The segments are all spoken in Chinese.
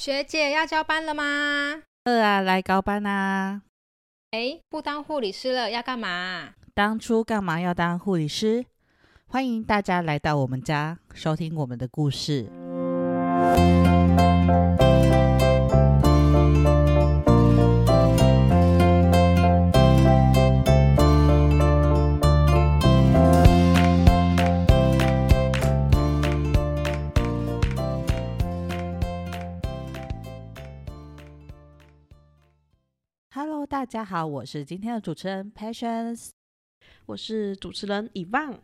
学姐要交班了吗？饿啊，来高班啊！哎，不当护理师了，要干嘛？当初干嘛要当护理师？欢迎大家来到我们家，收听我们的故事。家好，我是今天的主持人 Patience。我是主持人以望。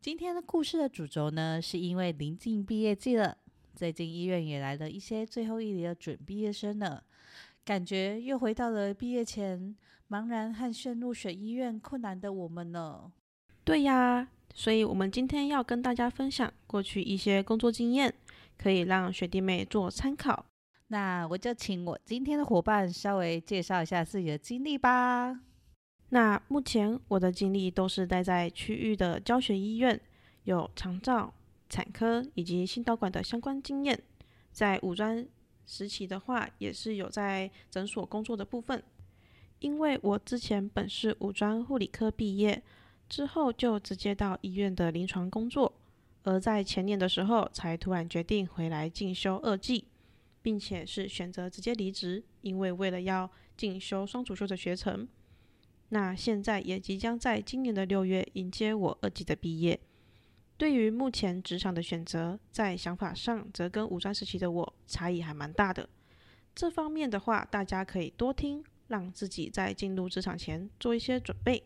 今天的故事的主轴呢，是因为临近毕业季了，最近医院也来了一些最后一年的准毕业生了，感觉又回到了毕业前茫然和陷入选医院困难的我们呢。对呀，所以我们今天要跟大家分享过去一些工作经验，可以让学弟妹做参考。那我就请我今天的伙伴稍微介绍一下自己的经历吧。那目前我的经历都是待在区域的教学医院，有长照、产科以及心导管的相关经验。在五专时期的话，也是有在诊所工作的部分。因为我之前本是五专护理科毕业，之后就直接到医院的临床工作，而在前年的时候才突然决定回来进修二技，并且是选择直接离职，因为为了要进修双主修的学程。那现在也即将在今年的六月迎接我二级的毕业。对于目前职场的选择，在想法上则跟五专时期的我差异还蛮大的。这方面的话，大家可以多听，让自己在进入职场前做一些准备。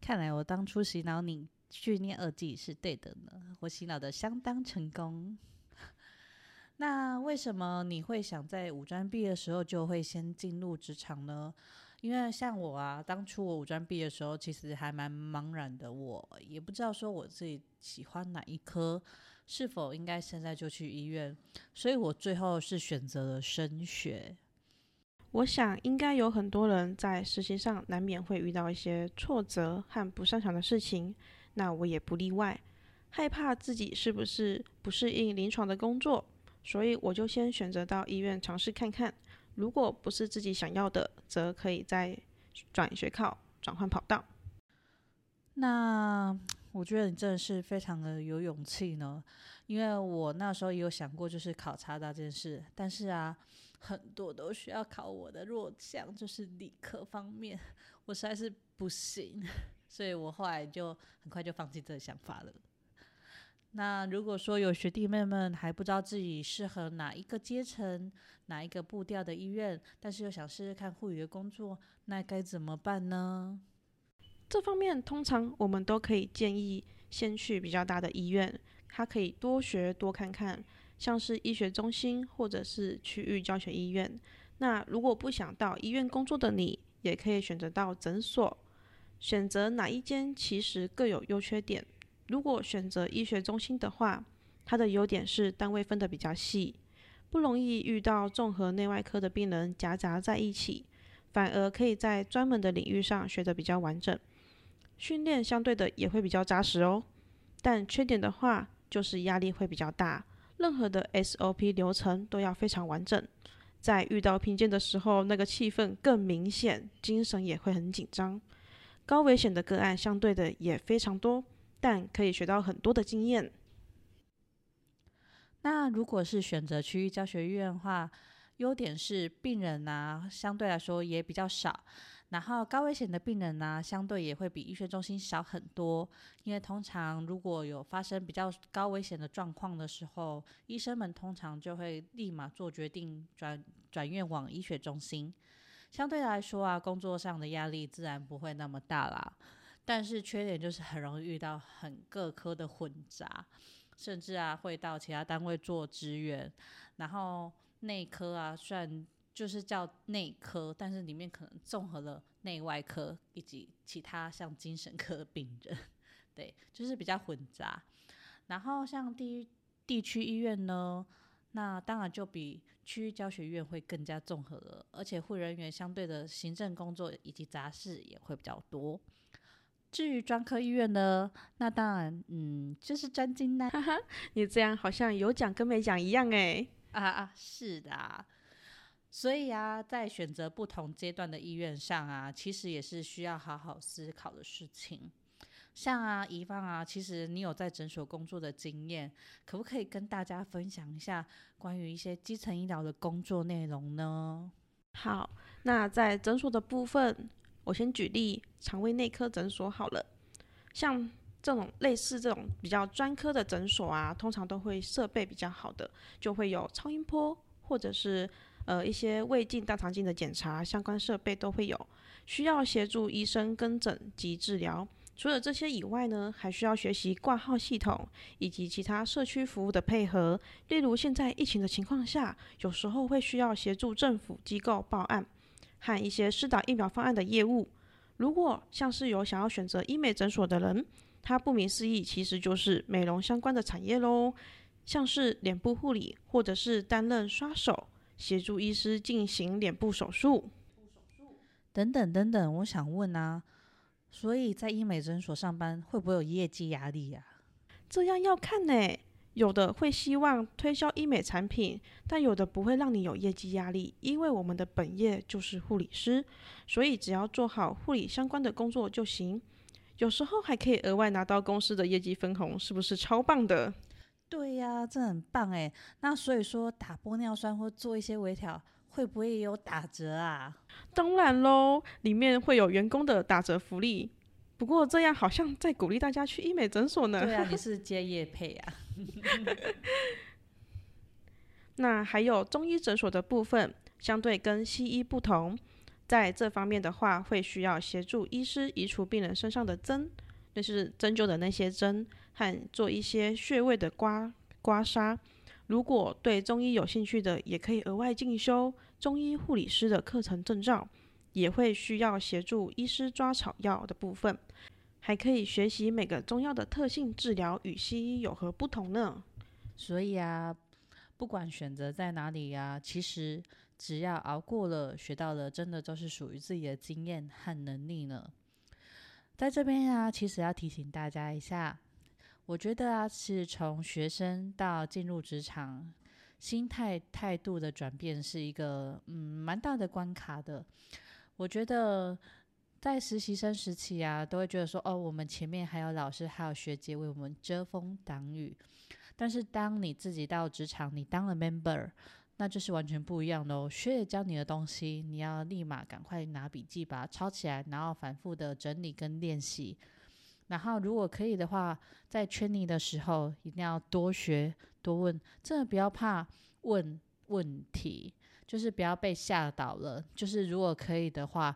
看来我当初洗脑你去念二技是对的呢，我洗脑的相当成功。那为什么你会想在五专毕业的时候就会先进入职场呢？因为像我啊，当初我五专毕业的时候，其实还蛮茫然的，我也不知道说我自己喜欢哪一科，是否应该现在就去医院，所以我最后是选择了升学。我想应该有很多人在实习上难免会遇到一些挫折和不擅长的事情，那我也不例外，害怕自己是不是不适应临床的工作，所以我就先选择到医院尝试看看。如果不是自己想要的，则可以再转学考，转换跑道。那我觉得你真的是非常的有勇气呢，因为我那时候也有想过，就是考察到这件事，但是啊，很多都需要考我的弱项，就是理科方面，我实在是不行，所以我后来就很快就放弃这个想法了。那如果说有学弟妹们还不知道自己适合哪一个阶层、哪一个步调的医院，但是又想试试看护理的工作，那该怎么办呢？这方面通常我们都可以建议先去比较大的医院，它可以多学多看看，像是医学中心或者是区域教学医院。那如果不想到医院工作的你，也可以选择到诊所，选择哪一间其实各有优缺点。如果选择医学中心的话，它的优点是单位分的比较细，不容易遇到综合内外科的病人夹杂在一起，反而可以在专门的领域上学得比较完整，训练相对的也会比较扎实哦。但缺点的话，就是压力会比较大，任何的 SOP 流程都要非常完整，在遇到瓶颈的时候，那个气氛更明显，精神也会很紧张，高危险的个案相对的也非常多。但可以学到很多的经验。那如果是选择区域教学医院的话，优点是病人呢相对来说也比较少，然后高危险的病人呢相对也会比医学中心少很多。因为通常如果有发生比较高危险的状况的时候，医生们通常就会立马做决定转转院往医学中心。相对来说啊，工作上的压力自然不会那么大啦。但是缺点就是很容易遇到很各科的混杂，甚至啊会到其他单位做支援，然后内科啊虽然就是叫内科，但是里面可能综合了内外科以及其他像精神科的病人，对，就是比较混杂。然后像地地区医院呢，那当然就比区域教学院会更加综合了，而且护人员相对的行政工作以及杂事也会比较多。至于专科医院呢，那当然，嗯，就是专精啦。哈哈，你这样好像有讲跟没讲一样哎。啊啊，是的啊。所以啊，在选择不同阶段的医院上啊，其实也是需要好好思考的事情。像啊，怡芳啊，其实你有在诊所工作的经验，可不可以跟大家分享一下关于一些基层医疗的工作内容呢？好，那在诊所的部分，我先举例肠胃内科诊所好了。像这种类似这种比较专科的诊所啊，通常都会设备比较好的，就会有超音波或者是呃一些胃镜、大肠镜的检查相关设备都会有，需要协助医生跟诊及治疗。除了这些以外呢，还需要学习挂号系统以及其他社区服务的配合。例如现在疫情的情况下，有时候会需要协助政府机构报案和一些施打疫苗方案的业务。如果像是有想要选择医美诊所的人，它不明思义，其实就是美容相关的产业喽，像是脸部护理，或者是担任刷手，协助医师进行脸部手术，等等等等。我想问啊，所以在医美诊所上班会不会有业绩压力呀？这样要看呢。有的会希望推销医美产品，但有的不会让你有业绩压力，因为我们的本业就是护理师，所以只要做好护理相关的工作就行。有时候还可以额外拿到公司的业绩分红，是不是超棒的？对呀，这很棒诶。那所以说打玻尿酸或做一些微调，会不会也有打折啊？当然喽，里面会有员工的打折福利。不过这样好像在鼓励大家去医美诊所呢。对啊，你是接业配啊。那还有中医诊所的部分，相对跟西医不同，在这方面的话，会需要协助医师移除病人身上的针，就是针灸的那些针，和做一些穴位的刮刮痧。如果对中医有兴趣的，也可以额外进修中医护理师的课程证照。也会需要协助医师抓草药的部分，还可以学习每个中药的特性治疗与西医有何不同呢？所以啊，不管选择在哪里呀，其实只要熬过了、学到了，真的都是属于自己的经验和能力呢。在这边呀，其实要提醒大家一下，我觉得啊，是从学生到进入职场，心态态度的转变是一个嗯蛮大的关卡的。我觉得在实习生时期啊，都会觉得说，哦，我们前面还有老师，还有学姐为我们遮风挡雨。但是当你自己到职场，你当了 member，那就是完全不一样的哦。学姐教你的东西，你要立马赶快拿笔记把它抄起来，然后反复的整理跟练习。然后如果可以的话，在圈你的时候，一定要多学多问，真的不要怕问问题。就是不要被吓倒了。就是如果可以的话，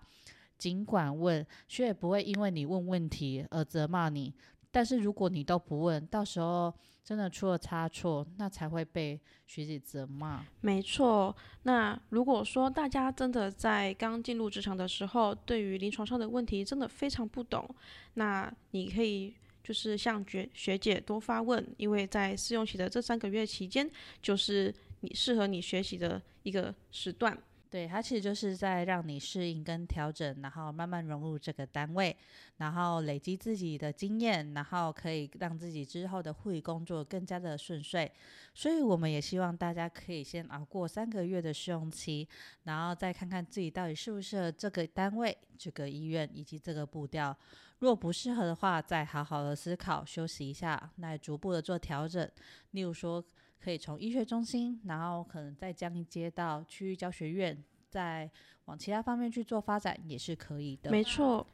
尽管问，学姐不会因为你问问题而责骂你。但是如果你都不问，到时候真的出了差错，那才会被学姐责骂。没错。那如果说大家真的在刚进入职场的时候，对于临床上的问题真的非常不懂，那你可以就是向学学姐多发问，因为在试用期的这三个月期间，就是。你适合你学习的一个时段，对它其实就是在让你适应跟调整，然后慢慢融入这个单位，然后累积自己的经验，然后可以让自己之后的护理工作更加的顺遂。所以我们也希望大家可以先熬过三个月的试用期，然后再看看自己到底适不适合这个单位、这个医院以及这个步调。如果不适合的话，再好好的思考，休息一下，来逐步的做调整。例如说。可以从医学中心，然后可能再将接到区域教学院，再往其他方面去做发展也是可以的。没错。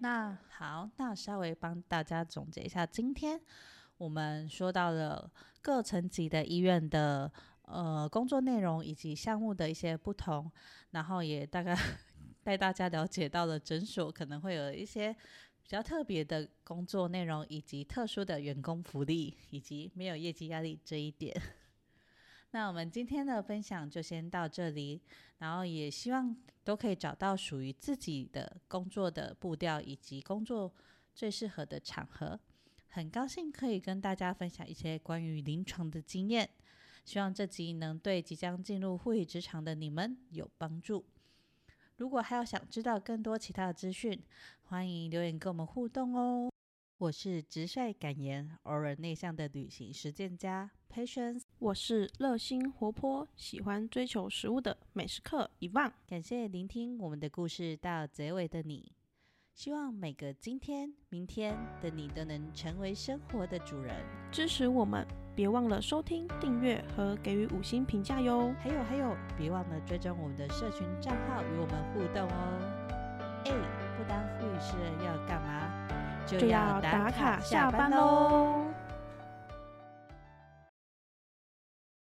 那好，那稍微帮大家总结一下，今天我们说到了各层级的医院的呃工作内容以及项目的一些不同，然后也大概 带大家了解到了诊所可能会有一些。比较特别的工作内容，以及特殊的员工福利，以及没有业绩压力这一点。那我们今天的分享就先到这里，然后也希望都可以找到属于自己的工作的步调，以及工作最适合的场合。很高兴可以跟大家分享一些关于临床的经验，希望这集能对即将进入护理职场的你们有帮助。如果还有想知道更多其他的资讯，欢迎留言跟我们互动哦。我是直率敢言、偶尔内向的旅行实践家 Patience。我是热心活泼、喜欢追求食物的美食客伊万。感谢聆听我们的故事到结尾的你，希望每个今天、明天的你都能成为生活的主人。支持我们，别忘了收听、订阅和给予五星评价哟。还有还有，别忘了追踪我们的社群账号与我们互动哦。哎，不当护士要干嘛？就要打卡下班喽。